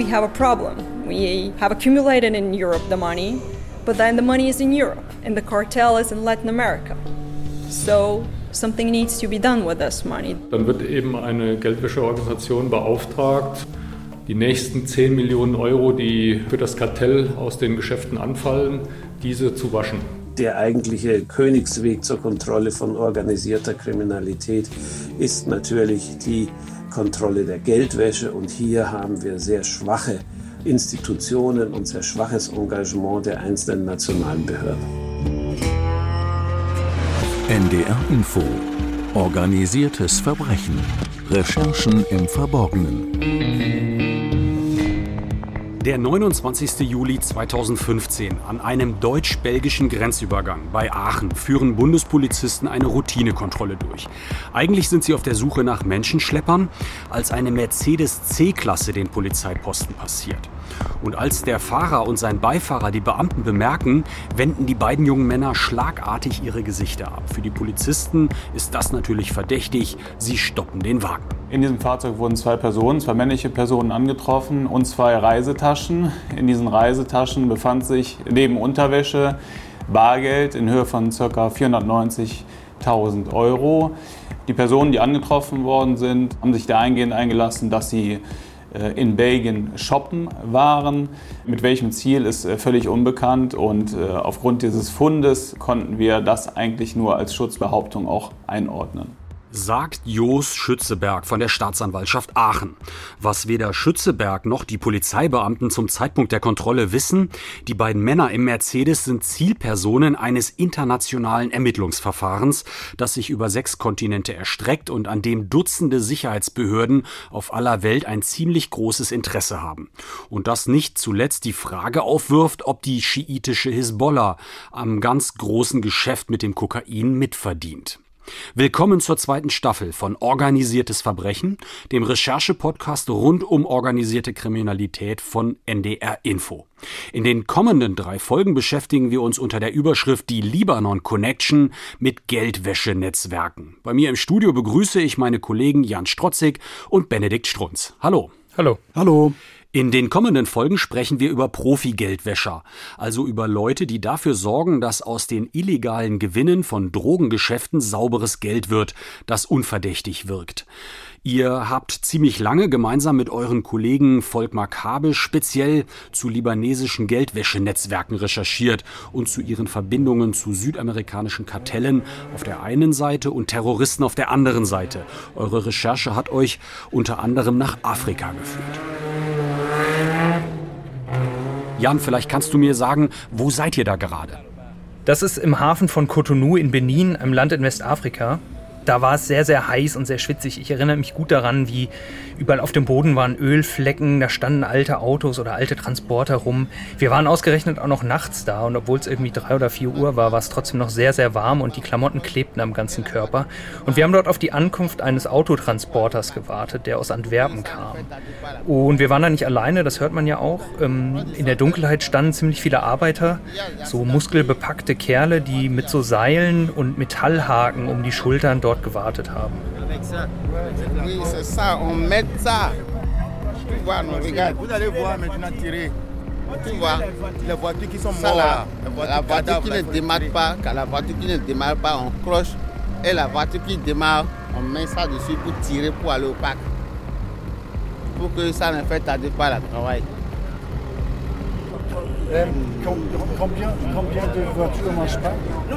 we have a problem. We have accumulated in Europe the money, but then the money is in Europe and the cartel is in Latin America. So something needs to be done with this money. Dann wird eben eine Geldwäscheorganisation beauftragt, die nächsten 10 Millionen Euro, die für das Kartell aus den Geschäften anfallen, diese zu waschen. Der eigentliche Königsweg zur Kontrolle von organisierter Kriminalität ist natürlich die Kontrolle der Geldwäsche. Und hier haben wir sehr schwache Institutionen und sehr schwaches Engagement der einzelnen nationalen Behörden. NDR Info. Organisiertes Verbrechen. Recherchen im Verborgenen. Der 29. Juli 2015 an einem deutsch-belgischen Grenzübergang bei Aachen führen Bundespolizisten eine Routinekontrolle durch. Eigentlich sind sie auf der Suche nach Menschenschleppern, als eine Mercedes C-Klasse den Polizeiposten passiert. Und als der Fahrer und sein Beifahrer die Beamten bemerken, wenden die beiden jungen Männer schlagartig ihre Gesichter ab. Für die Polizisten ist das natürlich verdächtig. Sie stoppen den Wagen. In diesem Fahrzeug wurden zwei Personen, zwei männliche Personen angetroffen und zwei Reisetaschen. In diesen Reisetaschen befand sich neben Unterwäsche Bargeld in Höhe von ca. 490.000 Euro. Die Personen, die angetroffen worden sind, haben sich dahingehend eingelassen, dass sie in Belgien shoppen waren. Mit welchem Ziel ist äh, völlig unbekannt und äh, aufgrund dieses Fundes konnten wir das eigentlich nur als Schutzbehauptung auch einordnen sagt Jos Schützeberg von der Staatsanwaltschaft Aachen. Was weder Schützeberg noch die Polizeibeamten zum Zeitpunkt der Kontrolle wissen, die beiden Männer im Mercedes sind Zielpersonen eines internationalen Ermittlungsverfahrens, das sich über sechs Kontinente erstreckt und an dem Dutzende Sicherheitsbehörden auf aller Welt ein ziemlich großes Interesse haben. Und das nicht zuletzt die Frage aufwirft, ob die schiitische Hisbollah am ganz großen Geschäft mit dem Kokain mitverdient. Willkommen zur zweiten Staffel von Organisiertes Verbrechen, dem Recherche-Podcast rund um organisierte Kriminalität von NDR Info. In den kommenden drei Folgen beschäftigen wir uns unter der Überschrift Die Libanon Connection mit Geldwäschenetzwerken. Bei mir im Studio begrüße ich meine Kollegen Jan Strotzig und Benedikt Strunz. Hallo. Hallo. Hallo. In den kommenden Folgen sprechen wir über Profi-Geldwäscher, also über Leute, die dafür sorgen, dass aus den illegalen Gewinnen von Drogengeschäften sauberes Geld wird, das unverdächtig wirkt. Ihr habt ziemlich lange gemeinsam mit euren Kollegen Volkmar Kabe speziell zu libanesischen Geldwäschenetzwerken recherchiert und zu ihren Verbindungen zu südamerikanischen Kartellen auf der einen Seite und Terroristen auf der anderen Seite. Eure Recherche hat euch unter anderem nach Afrika geführt. Jan, vielleicht kannst du mir sagen, wo seid ihr da gerade? Das ist im Hafen von Cotonou in Benin, einem Land in Westafrika da war es sehr, sehr heiß und sehr schwitzig. Ich erinnere mich gut daran, wie überall auf dem Boden waren Ölflecken, da standen alte Autos oder alte Transporter rum. Wir waren ausgerechnet auch noch nachts da und obwohl es irgendwie drei oder vier Uhr war, war es trotzdem noch sehr, sehr warm und die Klamotten klebten am ganzen Körper. Und wir haben dort auf die Ankunft eines Autotransporters gewartet, der aus Antwerpen kam. Und wir waren da nicht alleine, das hört man ja auch. Ähm, in der Dunkelheit standen ziemlich viele Arbeiter, so muskelbepackte Kerle, die mit so Seilen und Metallhaken um die Schultern dort dort gewartet haben. Tu vois, les voitures qui sont mortes là, la voiture qui ne démarre pas, quand la voiture qui ne démarre pas, on cloche. Et la voiture qui démarre, on met ça dessus pour tirer pour aller au parc. Pour que ça ne fait tarder pas le travail. Euh, combien, combien de voitures ne marchent pas?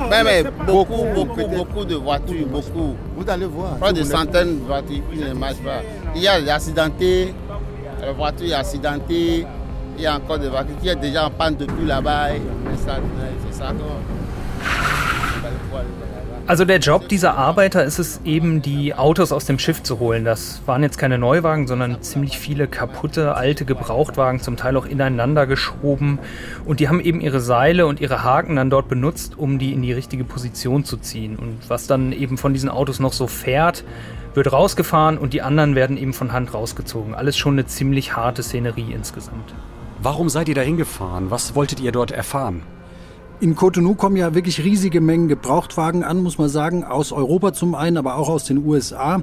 Ben, mais Beaucoup, beaucoup, beaucoup de voitures, beaucoup. Vous allez voir. Pas de centaines de voitures qui ne marchent pas. Il y a des accidentés, la voiture est accidentée, il y a encore des voitures qui sont déjà en panne depuis là-bas. C'est ça. Also der Job dieser Arbeiter ist es eben, die Autos aus dem Schiff zu holen. Das waren jetzt keine Neuwagen, sondern ziemlich viele kaputte, alte Gebrauchtwagen, zum Teil auch ineinander geschoben. Und die haben eben ihre Seile und ihre Haken dann dort benutzt, um die in die richtige Position zu ziehen. Und was dann eben von diesen Autos noch so fährt, wird rausgefahren und die anderen werden eben von Hand rausgezogen. Alles schon eine ziemlich harte Szenerie insgesamt. Warum seid ihr da hingefahren? Was wolltet ihr dort erfahren? In Cotonou kommen ja wirklich riesige Mengen Gebrauchtwagen an, muss man sagen, aus Europa zum einen, aber auch aus den USA.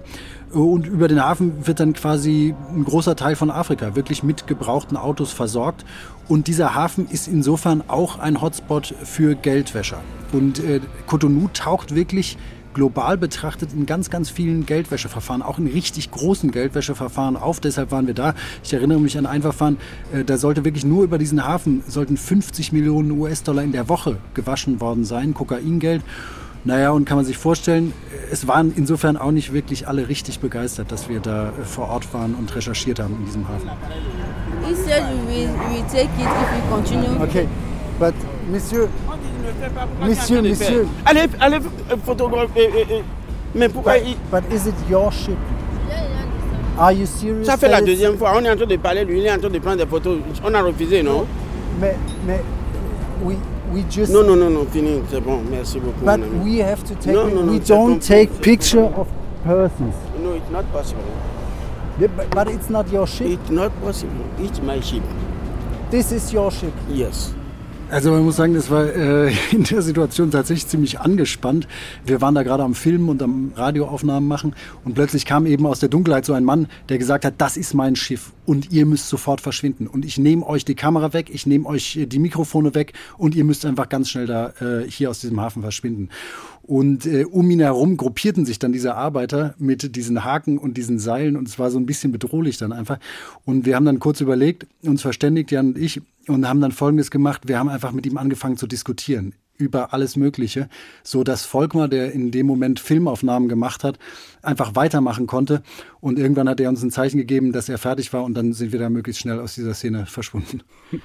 Und über den Hafen wird dann quasi ein großer Teil von Afrika wirklich mit gebrauchten Autos versorgt. Und dieser Hafen ist insofern auch ein Hotspot für Geldwäscher. Und äh, Cotonou taucht wirklich global betrachtet in ganz, ganz vielen Geldwäscheverfahren, auch in richtig großen Geldwäscheverfahren auf. Deshalb waren wir da. Ich erinnere mich an ein Verfahren, äh, da sollte wirklich nur über diesen Hafen sollten 50 Millionen US-Dollar in der Woche gewaschen worden sein, Kokaingeld. Naja, und kann man sich vorstellen, es waren insofern auch nicht wirklich alle richtig begeistert, dass wir da äh, vor Ort waren und recherchiert haben in diesem Hafen. He said we will, we take it if we continue. Okay, but Monsieur, Monsieur, Monsieur. Allez, allez, photographer. Mais pourquoi But, but is it your ship? Are you serious? Ça fait la deuxième fois. On est en train de parler, lui, il est en train de prendre des photos. On a refusé, non? Mais, mais, we, we just. Non, non, non, non, fini, c'est bon. Merci beaucoup. But we have to take. No, it- no, no, we don't take picture of persons. No, it's not possible. But, but it's not your ship. It's not possible. It's my ship. This is your ship. Yes. Also man muss sagen, das war äh, in der Situation tatsächlich ziemlich angespannt. Wir waren da gerade am Filmen und am Radioaufnahmen machen und plötzlich kam eben aus der Dunkelheit so ein Mann, der gesagt hat, das ist mein Schiff und ihr müsst sofort verschwinden und ich nehme euch die Kamera weg, ich nehme euch äh, die Mikrofone weg und ihr müsst einfach ganz schnell da äh, hier aus diesem Hafen verschwinden. Und äh, um ihn herum gruppierten sich dann diese Arbeiter mit diesen Haken und diesen Seilen und es war so ein bisschen bedrohlich dann einfach. Und wir haben dann kurz überlegt, uns verständigt, Jan und ich, und haben dann Folgendes gemacht. Wir haben einfach mit ihm angefangen zu diskutieren über alles Mögliche, so dass Volkmar, der in dem Moment Filmaufnahmen gemacht hat, einfach weitermachen konnte. Und irgendwann hat er uns ein Zeichen gegeben, dass er fertig war und dann sind wir da möglichst schnell aus dieser Szene verschwunden.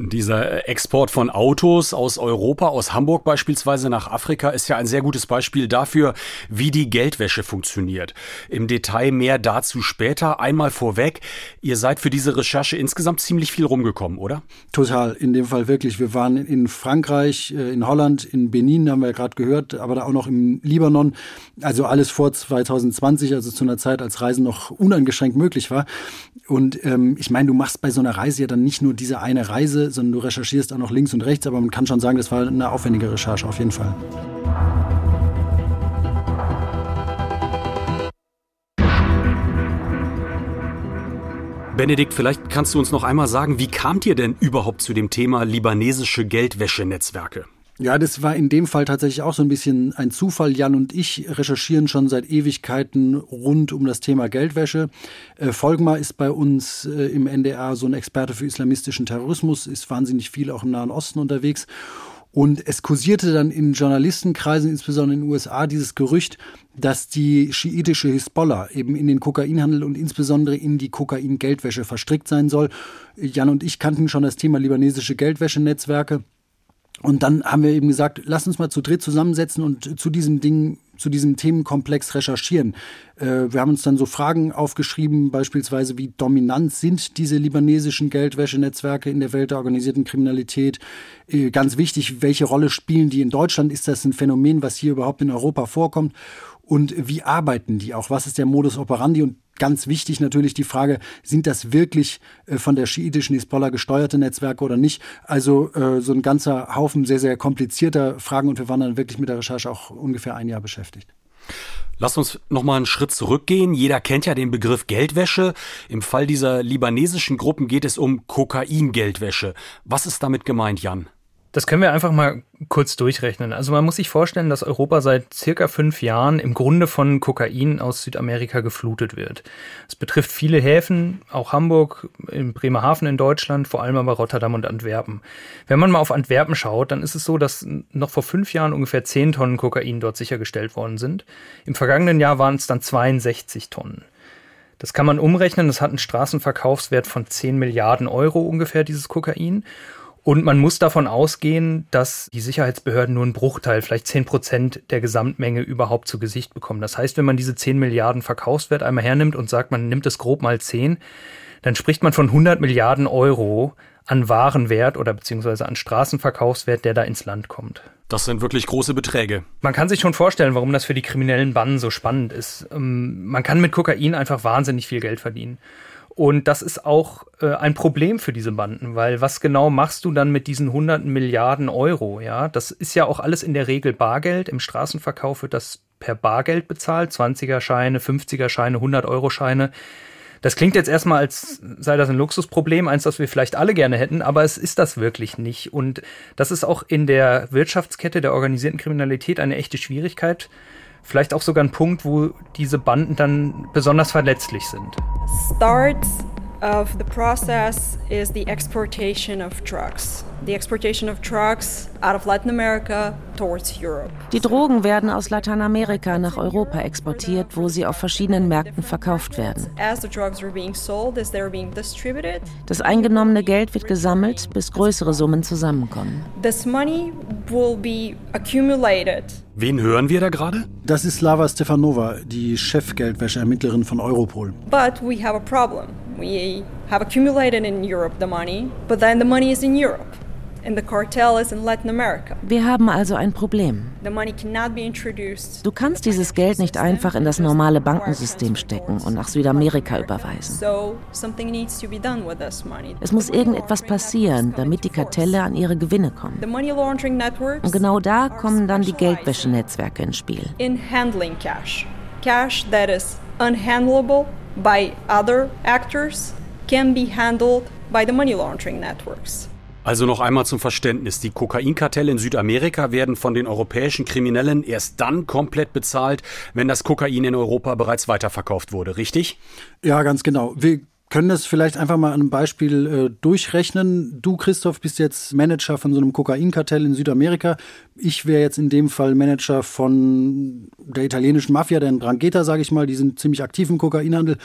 Dieser Export von Autos aus Europa, aus Hamburg beispielsweise nach Afrika, ist ja ein sehr gutes Beispiel dafür, wie die Geldwäsche funktioniert. Im Detail mehr dazu später. Einmal vorweg, ihr seid für diese Recherche insgesamt ziemlich viel rumgekommen, oder? Total, in dem Fall wirklich. Wir waren in Frankreich, äh, in Holland, in Benin, haben wir ja gerade gehört, aber da auch noch im Libanon. Also alles vor 2020, also zu einer Zeit, als Reisen noch uneingeschränkt möglich war. Und ähm, ich meine, du machst bei so einer Reise ja dann nicht nur diese eine Reise, sondern du recherchierst auch noch links und rechts. Aber man kann schon sagen, das war eine aufwendige Recherche auf jeden Fall. Benedikt, vielleicht kannst du uns noch einmal sagen, wie kamt ihr denn überhaupt zu dem Thema libanesische Geldwäschenetzwerke? Ja, das war in dem Fall tatsächlich auch so ein bisschen ein Zufall. Jan und ich recherchieren schon seit Ewigkeiten rund um das Thema Geldwäsche. Äh, ist bei uns äh, im NDR so ein Experte für islamistischen Terrorismus, ist wahnsinnig viel auch im Nahen Osten unterwegs. Und es kursierte dann in Journalistenkreisen, insbesondere in den USA, dieses Gerücht, dass die schiitische Hisbollah eben in den Kokainhandel und insbesondere in die Kokain-Geldwäsche verstrickt sein soll. Jan und ich kannten schon das Thema libanesische Geldwäschenetzwerke. Und dann haben wir eben gesagt, lass uns mal zu dritt zusammensetzen und zu diesem Ding, zu diesem Themenkomplex recherchieren. Äh, wir haben uns dann so Fragen aufgeschrieben, beispielsweise wie dominant sind diese libanesischen Geldwäschenetzwerke in der Welt der organisierten Kriminalität. Äh, ganz wichtig, welche Rolle spielen die in Deutschland? Ist das ein Phänomen, was hier überhaupt in Europa vorkommt? Und wie arbeiten die auch? Was ist der Modus operandi? Und ganz wichtig natürlich die Frage, sind das wirklich äh, von der schiitischen Hisbollah gesteuerte Netzwerke oder nicht? Also äh, so ein ganzer Haufen sehr, sehr komplizierter Fragen und wir waren dann wirklich mit der Recherche auch ungefähr ein Jahr beschäftigt. Lass uns noch mal einen Schritt zurückgehen. Jeder kennt ja den Begriff Geldwäsche. Im Fall dieser libanesischen Gruppen geht es um Kokaingeldwäsche. Was ist damit gemeint, Jan? Das können wir einfach mal kurz durchrechnen. Also man muss sich vorstellen, dass Europa seit circa fünf Jahren im Grunde von Kokain aus Südamerika geflutet wird. Es betrifft viele Häfen, auch Hamburg, in Bremerhaven in Deutschland, vor allem aber Rotterdam und Antwerpen. Wenn man mal auf Antwerpen schaut, dann ist es so, dass noch vor fünf Jahren ungefähr zehn Tonnen Kokain dort sichergestellt worden sind. Im vergangenen Jahr waren es dann 62 Tonnen. Das kann man umrechnen. Das hat einen Straßenverkaufswert von 10 Milliarden Euro ungefähr, dieses Kokain. Und man muss davon ausgehen, dass die Sicherheitsbehörden nur einen Bruchteil, vielleicht 10 Prozent der Gesamtmenge überhaupt zu Gesicht bekommen. Das heißt, wenn man diese 10 Milliarden Verkaufswert einmal hernimmt und sagt, man nimmt es grob mal 10, dann spricht man von 100 Milliarden Euro an Warenwert oder beziehungsweise an Straßenverkaufswert, der da ins Land kommt. Das sind wirklich große Beträge. Man kann sich schon vorstellen, warum das für die kriminellen Banden so spannend ist. Man kann mit Kokain einfach wahnsinnig viel Geld verdienen. Und das ist auch äh, ein Problem für diese Banden, weil was genau machst du dann mit diesen hunderten Milliarden Euro? Ja, das ist ja auch alles in der Regel Bargeld. Im Straßenverkauf wird das per Bargeld bezahlt, 20er-Scheine, 50er-Scheine, 100-Euro-Scheine. Das klingt jetzt erstmal, als sei das ein Luxusproblem, eins, das wir vielleicht alle gerne hätten, aber es ist das wirklich nicht. Und das ist auch in der Wirtschaftskette der organisierten Kriminalität eine echte Schwierigkeit. Vielleicht auch sogar ein Punkt, wo diese Banden dann besonders verletzlich sind. Starts of the process is the exportation of drugs. The exportation of drugs out of Latin America towards Europe. Die Drogen werden aus Lateinamerika nach Europa exportiert, wo sie auf verschiedenen Märkten verkauft werden. As the drugs are being sold, as they're being distributed, Das eingenommene Geld wird gesammelt, bis größere Summen zusammenkommen. this money will be accumulated Wen hören wir da gerade? Das ist Slava Stefanova, die Chefgeldwäscheermittlerin von Europol. But we have a problem. We have accumulated in Europe the money, but then the money is in Europe, and the cartel is in Latin America. Wir haben also ein Problem. Du kannst dieses Geld nicht einfach in das normale Bankensystem stecken und nach Südamerika überweisen. So something needs to be done with this money. Es muss irgendetwas passieren, damit die Kartelle an ihre Gewinne kommen. Und genau da kommen dann die Geldwäschenetzwerke ins Spiel. in handling cash. Cash that is unhandleable by other actors can be handled by the money laundering networks. Also noch einmal zum Verständnis. Die Kokainkartelle in Südamerika werden von den europäischen Kriminellen erst dann komplett bezahlt, wenn das Kokain in Europa bereits weiterverkauft wurde, richtig? Ja, ganz genau. Wir können das vielleicht einfach mal an einem Beispiel äh, durchrechnen. Du, Christoph, bist jetzt Manager von so einem Kokainkartell in Südamerika. Ich wäre jetzt in dem Fall Manager von der italienischen Mafia, der Drangheta, sage ich mal. Die sind ziemlich aktiv im Kokainhandel.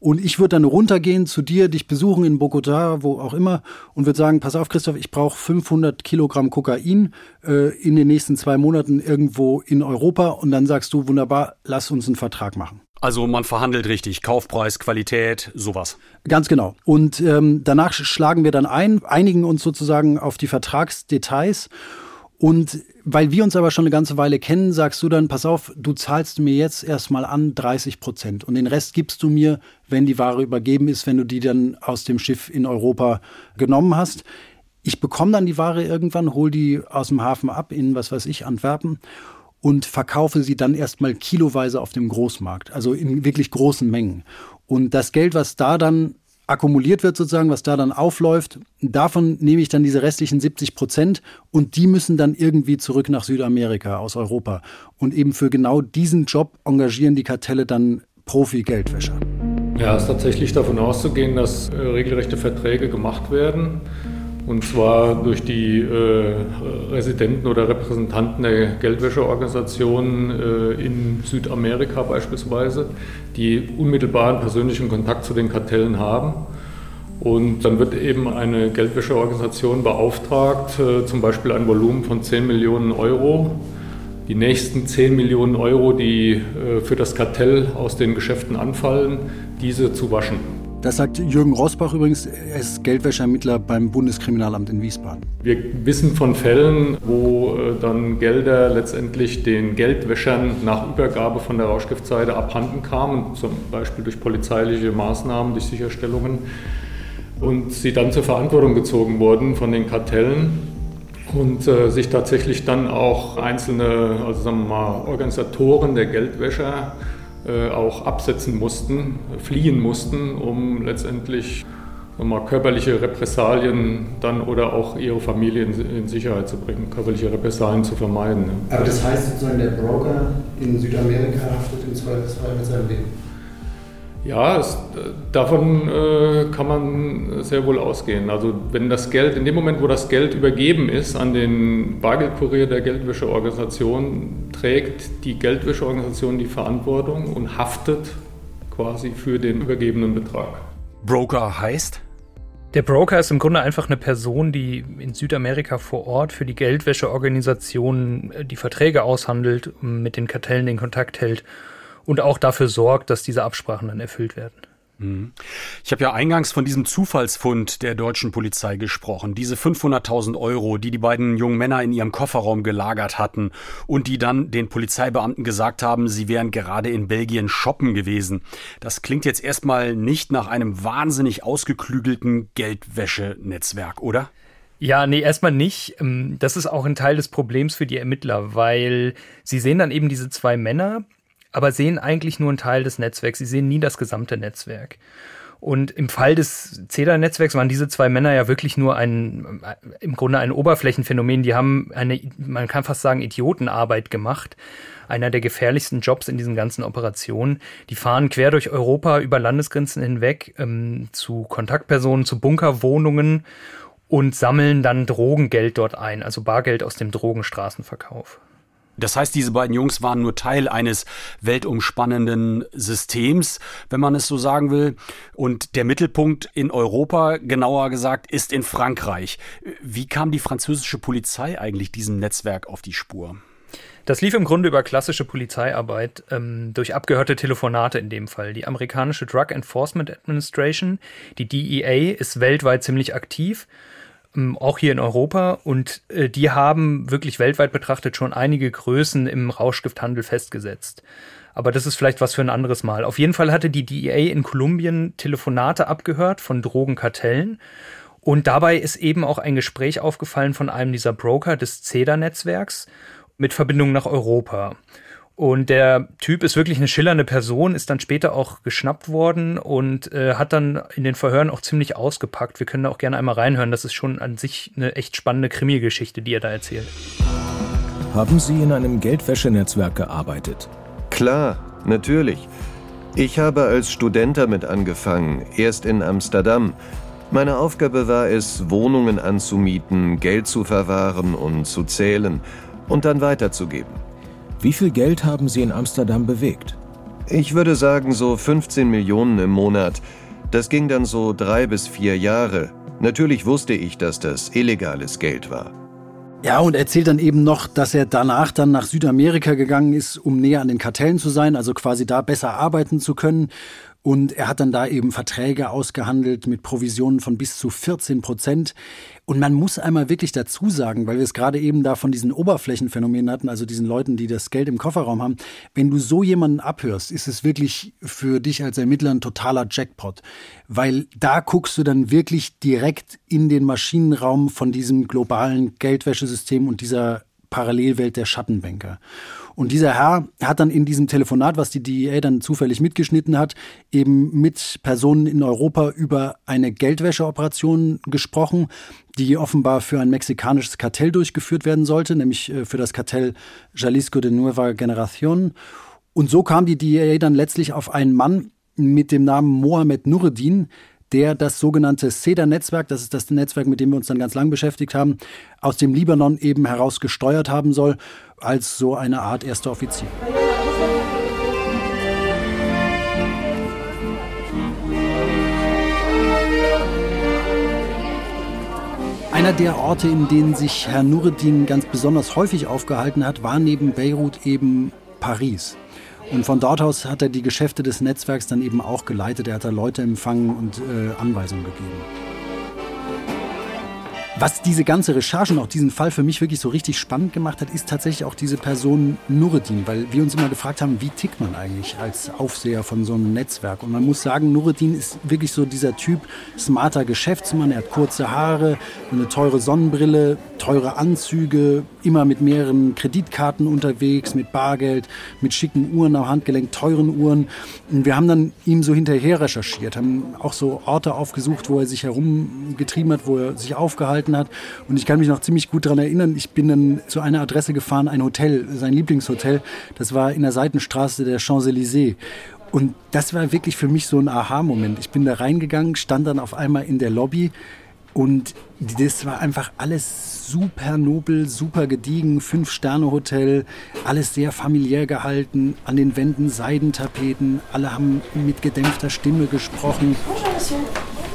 Und ich würde dann runtergehen zu dir, dich besuchen in Bogotá, wo auch immer, und würde sagen, pass auf, Christoph, ich brauche 500 Kilogramm Kokain äh, in den nächsten zwei Monaten irgendwo in Europa. Und dann sagst du, wunderbar, lass uns einen Vertrag machen. Also man verhandelt richtig. Kaufpreis, Qualität, sowas. Ganz genau. Und ähm, danach schlagen wir dann ein, einigen uns sozusagen auf die Vertragsdetails. Und weil wir uns aber schon eine ganze Weile kennen, sagst du dann, pass auf, du zahlst mir jetzt erstmal an 30 Prozent und den Rest gibst du mir, wenn die Ware übergeben ist, wenn du die dann aus dem Schiff in Europa genommen hast. Ich bekomme dann die Ware irgendwann, hol die aus dem Hafen ab in, was weiß ich, Antwerpen und verkaufe sie dann erstmal kiloweise auf dem Großmarkt, also in wirklich großen Mengen. Und das Geld, was da dann akkumuliert wird sozusagen, was da dann aufläuft, davon nehme ich dann diese restlichen 70 Prozent und die müssen dann irgendwie zurück nach Südamerika aus Europa. Und eben für genau diesen Job engagieren die Kartelle dann Profi-Geldwäscher. Ja, es ist tatsächlich davon auszugehen, dass äh, regelrechte Verträge gemacht werden. Und zwar durch die äh, Residenten oder Repräsentanten der Geldwäscheorganisationen äh, in Südamerika beispielsweise, die unmittelbaren persönlichen Kontakt zu den Kartellen haben. Und dann wird eben eine Geldwäscheorganisation beauftragt, äh, zum Beispiel ein Volumen von 10 Millionen Euro, die nächsten 10 Millionen Euro, die äh, für das Kartell aus den Geschäften anfallen, diese zu waschen. Das sagt Jürgen Rosbach übrigens, er ist Geldwäscheermittler beim Bundeskriminalamt in Wiesbaden. Wir wissen von Fällen, wo äh, dann Gelder letztendlich den Geldwäschern nach Übergabe von der Rauschgiftseite abhanden kamen, zum Beispiel durch polizeiliche Maßnahmen, durch Sicherstellungen, und sie dann zur Verantwortung gezogen wurden von den Kartellen und äh, sich tatsächlich dann auch einzelne, also sagen wir mal, Organisatoren der Geldwäscher auch absetzen mussten, fliehen mussten, um letztendlich mal, körperliche Repressalien dann oder auch ihre Familie in, Sicherheit zu bringen, körperliche Repressalien zu vermeiden. Aber das heißt sozusagen, der Broker in Südamerika haftet im Zweifelsfall mit seinem Leben? Ja, es, davon äh, kann man sehr wohl ausgehen. Also wenn das Geld, in dem Moment, wo das Geld übergeben ist an den Bargeldkurier der Geldwäscheorganisation, trägt die Geldwäscheorganisation die Verantwortung und haftet quasi für den übergebenen Betrag. Broker heißt? Der Broker ist im Grunde einfach eine Person, die in Südamerika vor Ort für die Geldwäscheorganisationen die Verträge aushandelt, mit den Kartellen den Kontakt hält und auch dafür sorgt, dass diese Absprachen dann erfüllt werden. Ich habe ja eingangs von diesem Zufallsfund der deutschen Polizei gesprochen. Diese 500.000 Euro, die die beiden jungen Männer in ihrem Kofferraum gelagert hatten und die dann den Polizeibeamten gesagt haben, sie wären gerade in Belgien shoppen gewesen. Das klingt jetzt erstmal nicht nach einem wahnsinnig ausgeklügelten Geldwäschenetzwerk, oder? Ja, nee, erstmal nicht. Ähm, das ist auch ein Teil des Problems für die Ermittler, weil sie sehen dann eben diese zwei Männer, aber sehen eigentlich nur einen Teil des Netzwerks. Sie sehen nie das gesamte Netzwerk. Und im Fall des CEDA-Netzwerks waren diese zwei Männer ja wirklich nur ein, im Grunde ein Oberflächenphänomen. Die haben eine, man kann fast sagen, Idiotenarbeit gemacht. Einer der gefährlichsten Jobs in diesen ganzen Operationen. Die fahren quer durch Europa über Landesgrenzen hinweg ähm, zu Kontaktpersonen, zu Bunkerwohnungen und sammeln dann Drogengeld dort ein, also Bargeld aus dem Drogenstraßenverkauf. Das heißt, diese beiden Jungs waren nur Teil eines weltumspannenden Systems, wenn man es so sagen will. Und der Mittelpunkt in Europa, genauer gesagt, ist in Frankreich. Wie kam die französische Polizei eigentlich diesem Netzwerk auf die Spur? Das lief im Grunde über klassische Polizeiarbeit, ähm, durch abgehörte Telefonate in dem Fall. Die amerikanische Drug Enforcement Administration, die DEA, ist weltweit ziemlich aktiv auch hier in Europa. Und äh, die haben wirklich weltweit betrachtet schon einige Größen im Rauschgifthandel festgesetzt. Aber das ist vielleicht was für ein anderes Mal. Auf jeden Fall hatte die DEA in Kolumbien Telefonate abgehört von Drogenkartellen. Und dabei ist eben auch ein Gespräch aufgefallen von einem dieser Broker des CEDA-Netzwerks mit Verbindung nach Europa. Und der Typ ist wirklich eine schillernde Person, ist dann später auch geschnappt worden und äh, hat dann in den Verhören auch ziemlich ausgepackt. Wir können da auch gerne einmal reinhören. Das ist schon an sich eine echt spannende Krimi-Geschichte, die er da erzählt. Haben Sie in einem Geldwäschenetzwerk gearbeitet? Klar, natürlich. Ich habe als Student damit angefangen, erst in Amsterdam. Meine Aufgabe war es, Wohnungen anzumieten, Geld zu verwahren und zu zählen und dann weiterzugeben. Wie viel Geld haben Sie in Amsterdam bewegt? Ich würde sagen so 15 Millionen im Monat. Das ging dann so drei bis vier Jahre. Natürlich wusste ich, dass das illegales Geld war. Ja, und erzählt dann eben noch, dass er danach dann nach Südamerika gegangen ist, um näher an den Kartellen zu sein, also quasi da besser arbeiten zu können. Und er hat dann da eben Verträge ausgehandelt mit Provisionen von bis zu 14 Prozent. Und man muss einmal wirklich dazu sagen, weil wir es gerade eben da von diesen Oberflächenphänomenen hatten, also diesen Leuten, die das Geld im Kofferraum haben, wenn du so jemanden abhörst, ist es wirklich für dich als Ermittler ein totaler Jackpot. Weil da guckst du dann wirklich direkt in den Maschinenraum von diesem globalen Geldwäschesystem und dieser Parallelwelt der Schattenbanker. Und dieser Herr hat dann in diesem Telefonat, was die DEA dann zufällig mitgeschnitten hat, eben mit Personen in Europa über eine Geldwäscheoperation gesprochen, die offenbar für ein mexikanisches Kartell durchgeführt werden sollte, nämlich äh, für das Kartell Jalisco de Nueva Generación. Und so kam die DEA dann letztlich auf einen Mann mit dem Namen Mohamed Nureddin, der das sogenannte CEDA-Netzwerk, das ist das Netzwerk, mit dem wir uns dann ganz lang beschäftigt haben, aus dem Libanon eben heraus gesteuert haben soll, als so eine Art erster Offizier. Einer der Orte, in denen sich Herr Nureddin ganz besonders häufig aufgehalten hat, war neben Beirut eben Paris. Und von dort aus hat er die Geschäfte des Netzwerks dann eben auch geleitet. Er hat da Leute empfangen und äh, Anweisungen gegeben. Was diese ganze Recherche und auch diesen Fall für mich wirklich so richtig spannend gemacht hat, ist tatsächlich auch diese Person Nureddin, weil wir uns immer gefragt haben, wie tickt man eigentlich als Aufseher von so einem Netzwerk? Und man muss sagen, Nureddin ist wirklich so dieser Typ smarter Geschäftsmann. Er hat kurze Haare, eine teure Sonnenbrille, teure Anzüge, immer mit mehreren Kreditkarten unterwegs, mit Bargeld, mit schicken Uhren am Handgelenk, teuren Uhren. Und wir haben dann ihm so hinterher recherchiert, haben auch so Orte aufgesucht, wo er sich herumgetrieben hat, wo er sich aufgehalten gehalten hat. Und ich kann mich noch ziemlich gut daran erinnern, ich bin dann zu einer Adresse gefahren, ein Hotel, sein Lieblingshotel. Das war in der Seitenstraße der Champs-Élysées. Und das war wirklich für mich so ein Aha-Moment. Ich bin da reingegangen, stand dann auf einmal in der Lobby und das war einfach alles super nobel, super gediegen, Fünf-Sterne-Hotel, alles sehr familiär gehalten, an den Wänden Seidentapeten, alle haben mit gedämpfter Stimme gesprochen.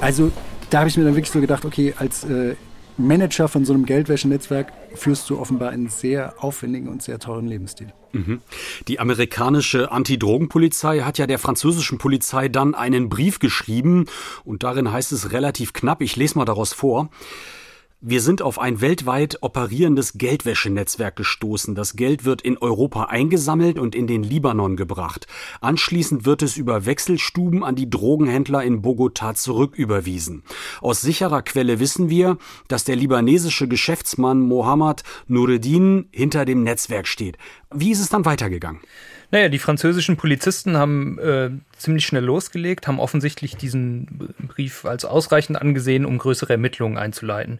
Also da habe ich mir dann wirklich so gedacht, okay, als äh, Manager von so einem Geldwäschenetzwerk führst du offenbar einen sehr aufwendigen und sehr teuren Lebensstil. Mhm. Die amerikanische Antidrogenpolizei hat ja der französischen Polizei dann einen Brief geschrieben und darin heißt es relativ knapp, ich lese mal daraus vor. Wir sind auf ein weltweit operierendes Geldwäschenetzwerk gestoßen. Das Geld wird in Europa eingesammelt und in den Libanon gebracht. Anschließend wird es über Wechselstuben an die Drogenhändler in Bogotá zurücküberwiesen. Aus sicherer Quelle wissen wir, dass der libanesische Geschäftsmann Mohammed Nureddin hinter dem Netzwerk steht. Wie ist es dann weitergegangen? Naja, die französischen Polizisten haben äh, ziemlich schnell losgelegt, haben offensichtlich diesen Brief als ausreichend angesehen, um größere Ermittlungen einzuleiten.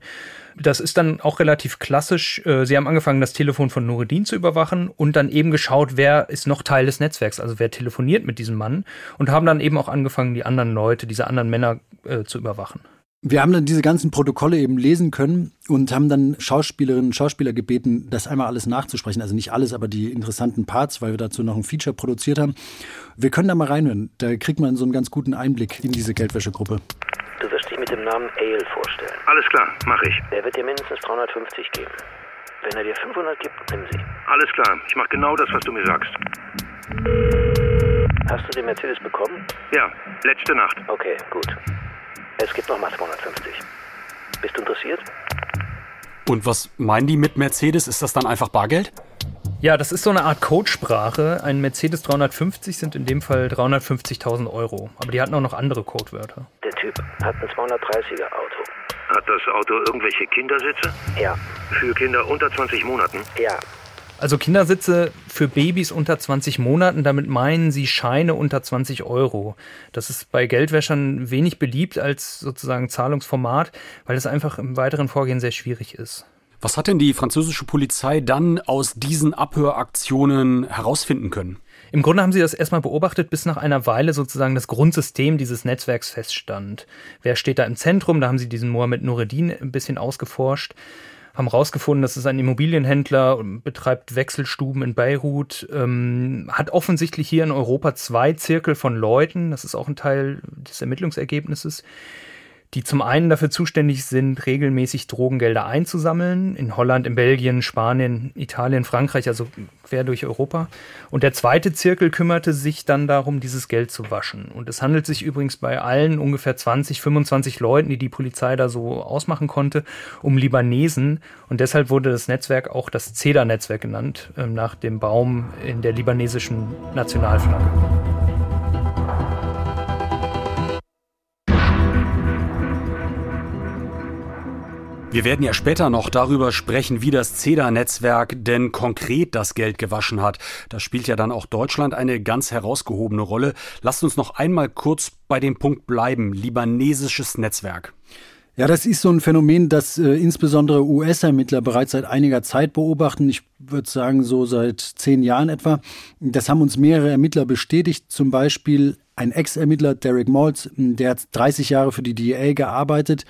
Das ist dann auch relativ klassisch. Äh, sie haben angefangen, das Telefon von Nureddin zu überwachen und dann eben geschaut, wer ist noch Teil des Netzwerks, also wer telefoniert mit diesem Mann und haben dann eben auch angefangen, die anderen Leute, diese anderen Männer äh, zu überwachen. Wir haben dann diese ganzen Protokolle eben lesen können und haben dann Schauspielerinnen und Schauspieler gebeten, das einmal alles nachzusprechen. Also nicht alles, aber die interessanten Parts, weil wir dazu noch ein Feature produziert haben. Wir können da mal reinhören. Da kriegt man so einen ganz guten Einblick in diese Geldwäschegruppe. Du wirst dich mit dem Namen Ale vorstellen. Alles klar, mach ich. Er wird dir mindestens 350 geben. Wenn er dir 500 gibt, nimm sie. Alles klar, ich mach genau das, was du mir sagst. Hast du den Mercedes bekommen? Ja, letzte Nacht. Okay, gut. Es gibt nochmal 250. Bist du interessiert? Und was meinen die mit Mercedes? Ist das dann einfach Bargeld? Ja, das ist so eine Art Codesprache. Ein Mercedes 350 sind in dem Fall 350.000 Euro. Aber die hatten auch noch andere Codewörter. Der Typ hat ein 230er Auto. Hat das Auto irgendwelche Kindersitze? Ja. Für Kinder unter 20 Monaten? Ja. Also Kindersitze für Babys unter 20 Monaten, damit meinen sie Scheine unter 20 Euro. Das ist bei Geldwäschern wenig beliebt als sozusagen Zahlungsformat, weil es einfach im weiteren Vorgehen sehr schwierig ist. Was hat denn die französische Polizei dann aus diesen Abhöraktionen herausfinden können? Im Grunde haben sie das erstmal beobachtet, bis nach einer Weile sozusagen das Grundsystem dieses Netzwerks feststand. Wer steht da im Zentrum? Da haben sie diesen Mohamed Noureddin ein bisschen ausgeforscht haben herausgefunden, dass es ein Immobilienhändler betreibt Wechselstuben in Beirut, ähm, hat offensichtlich hier in Europa zwei Zirkel von Leuten, das ist auch ein Teil des Ermittlungsergebnisses, die zum einen dafür zuständig sind, regelmäßig Drogengelder einzusammeln, in Holland, in Belgien, Spanien, Italien, Frankreich, also quer durch Europa. Und der zweite Zirkel kümmerte sich dann darum, dieses Geld zu waschen. Und es handelt sich übrigens bei allen ungefähr 20, 25 Leuten, die die Polizei da so ausmachen konnte, um Libanesen. Und deshalb wurde das Netzwerk auch das CEDA-Netzwerk genannt, äh, nach dem Baum in der libanesischen Nationalflagge. Wir werden ja später noch darüber sprechen, wie das CEDA-Netzwerk denn konkret das Geld gewaschen hat. Da spielt ja dann auch Deutschland eine ganz herausgehobene Rolle. Lasst uns noch einmal kurz bei dem Punkt bleiben. Libanesisches Netzwerk. Ja, das ist so ein Phänomen, das äh, insbesondere US-Ermittler bereits seit einiger Zeit beobachten. Ich würde sagen, so seit zehn Jahren etwa. Das haben uns mehrere Ermittler bestätigt. Zum Beispiel ein Ex-Ermittler, Derek Maltz, der hat 30 Jahre für die DEA gearbeitet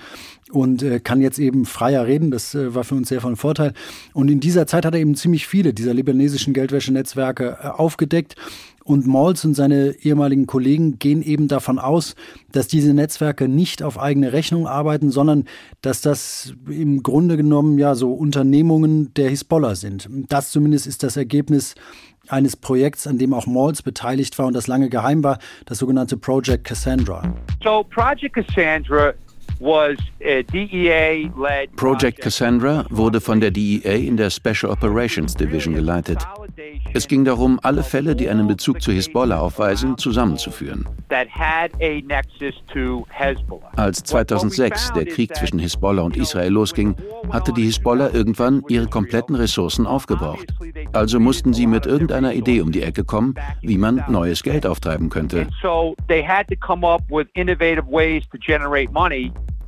und äh, kann jetzt eben freier reden. Das äh, war für uns sehr von Vorteil. Und in dieser Zeit hat er eben ziemlich viele dieser libanesischen Geldwäschenetzwerke äh, aufgedeckt. Und Maltz und seine ehemaligen Kollegen gehen eben davon aus, dass diese Netzwerke nicht auf eigene Rechnung arbeiten, sondern dass das im Grunde genommen ja so Unternehmungen der Hisbollah sind. Das zumindest ist das Ergebnis eines Projekts, an dem auch Maltz beteiligt war und das lange geheim war, das sogenannte Project Cassandra. So Project Cassandra Project Cassandra wurde von der DEA in der Special Operations Division geleitet. Es ging darum, alle Fälle, die einen Bezug zu Hisbollah aufweisen, zusammenzuführen. Als 2006 der Krieg zwischen Hisbollah und Israel losging, hatte die Hisbollah irgendwann ihre kompletten Ressourcen aufgebraucht. Also mussten sie mit irgendeiner Idee um die Ecke kommen, wie man neues Geld auftreiben könnte.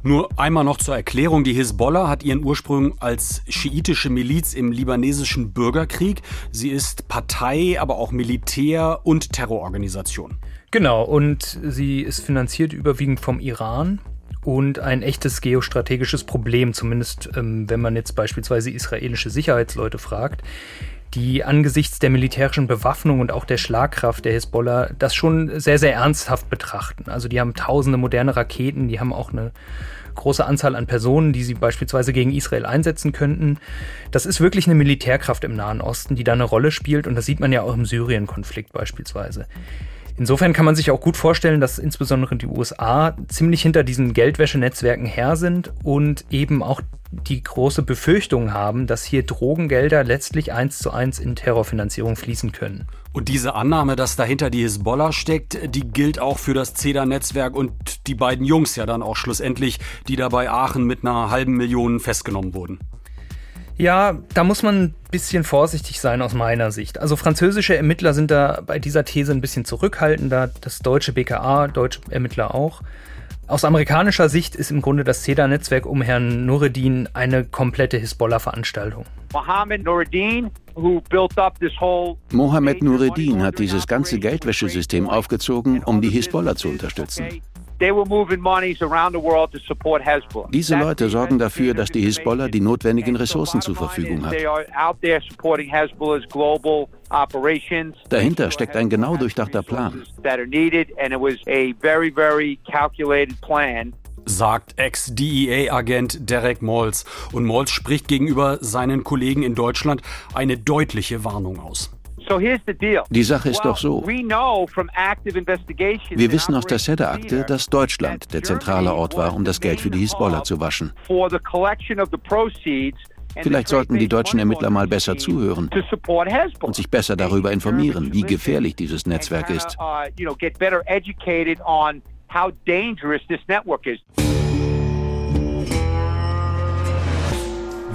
Nur einmal noch zur Erklärung. Die Hisbollah hat ihren Ursprung als schiitische Miliz im libanesischen Bürgerkrieg. Sie ist Partei, aber auch Militär und Terrororganisation. Genau, und sie ist finanziert überwiegend vom Iran und ein echtes geostrategisches Problem, zumindest ähm, wenn man jetzt beispielsweise israelische Sicherheitsleute fragt die angesichts der militärischen Bewaffnung und auch der Schlagkraft der Hisbollah das schon sehr, sehr ernsthaft betrachten. Also die haben tausende moderne Raketen, die haben auch eine große Anzahl an Personen, die sie beispielsweise gegen Israel einsetzen könnten. Das ist wirklich eine Militärkraft im Nahen Osten, die da eine Rolle spielt und das sieht man ja auch im Syrien-Konflikt beispielsweise. Insofern kann man sich auch gut vorstellen, dass insbesondere die USA ziemlich hinter diesen Geldwäschenetzwerken her sind und eben auch die große Befürchtung haben, dass hier Drogengelder letztlich eins zu eins in Terrorfinanzierung fließen können. Und diese Annahme, dass dahinter die Hisbollah steckt, die gilt auch für das CEDA-Netzwerk und die beiden Jungs ja dann auch schlussendlich, die da bei Aachen mit einer halben Million festgenommen wurden. Ja, da muss man ein bisschen vorsichtig sein aus meiner Sicht. Also französische Ermittler sind da bei dieser These ein bisschen zurückhaltender, das deutsche BKA, deutsche Ermittler auch. Aus amerikanischer Sicht ist im Grunde das CEDA-Netzwerk um Herrn Nureddin eine komplette Hisbollah-Veranstaltung. Mohammed Nureddin hat dieses ganze Geldwäschesystem aufgezogen, um die Hisbollah zu unterstützen. Diese Leute sorgen dafür, dass die Hisbollah die notwendigen Ressourcen zur Verfügung hat. Dahinter steckt ein genau durchdachter Plan. sagt Ex-DEA-Agent Derek Malls. Und Malls spricht gegenüber seinen Kollegen in Deutschland eine deutliche Warnung aus. Die Sache ist doch so. Wir wissen aus der SEDA-Akte, dass Deutschland der zentrale Ort war, um das Geld für die Hisbollah zu waschen. Vielleicht sollten die deutschen Ermittler mal besser zuhören und sich besser darüber informieren, wie gefährlich dieses Netzwerk ist.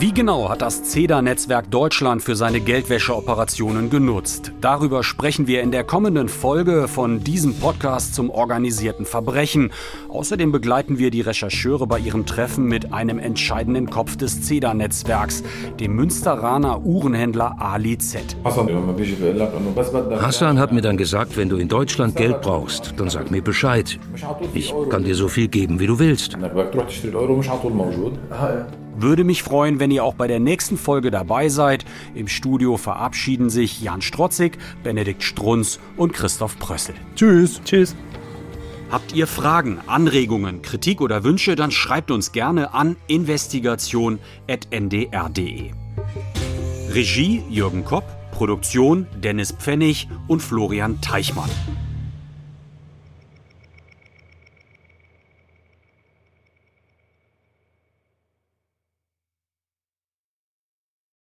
Wie genau hat das CEDA-Netzwerk Deutschland für seine Geldwäscheoperationen genutzt? Darüber sprechen wir in der kommenden Folge von diesem Podcast zum organisierten Verbrechen. Außerdem begleiten wir die Rechercheure bei ihrem Treffen mit einem entscheidenden Kopf des CEDA-Netzwerks, dem Münsteraner Uhrenhändler Ali Z. Hassan hat mir dann gesagt, wenn du in Deutschland Geld brauchst, dann sag mir Bescheid. Ich kann dir so viel geben, wie du willst. Würde mich freuen, wenn ihr auch bei der nächsten Folge dabei seid. Im Studio verabschieden sich Jan Strotzig, Benedikt Strunz und Christoph Prössel. Tschüss. Tschüss. Habt ihr Fragen, Anregungen, Kritik oder Wünsche, dann schreibt uns gerne an investigation.ndr.de. Regie Jürgen Kopp, Produktion Dennis Pfennig und Florian Teichmann.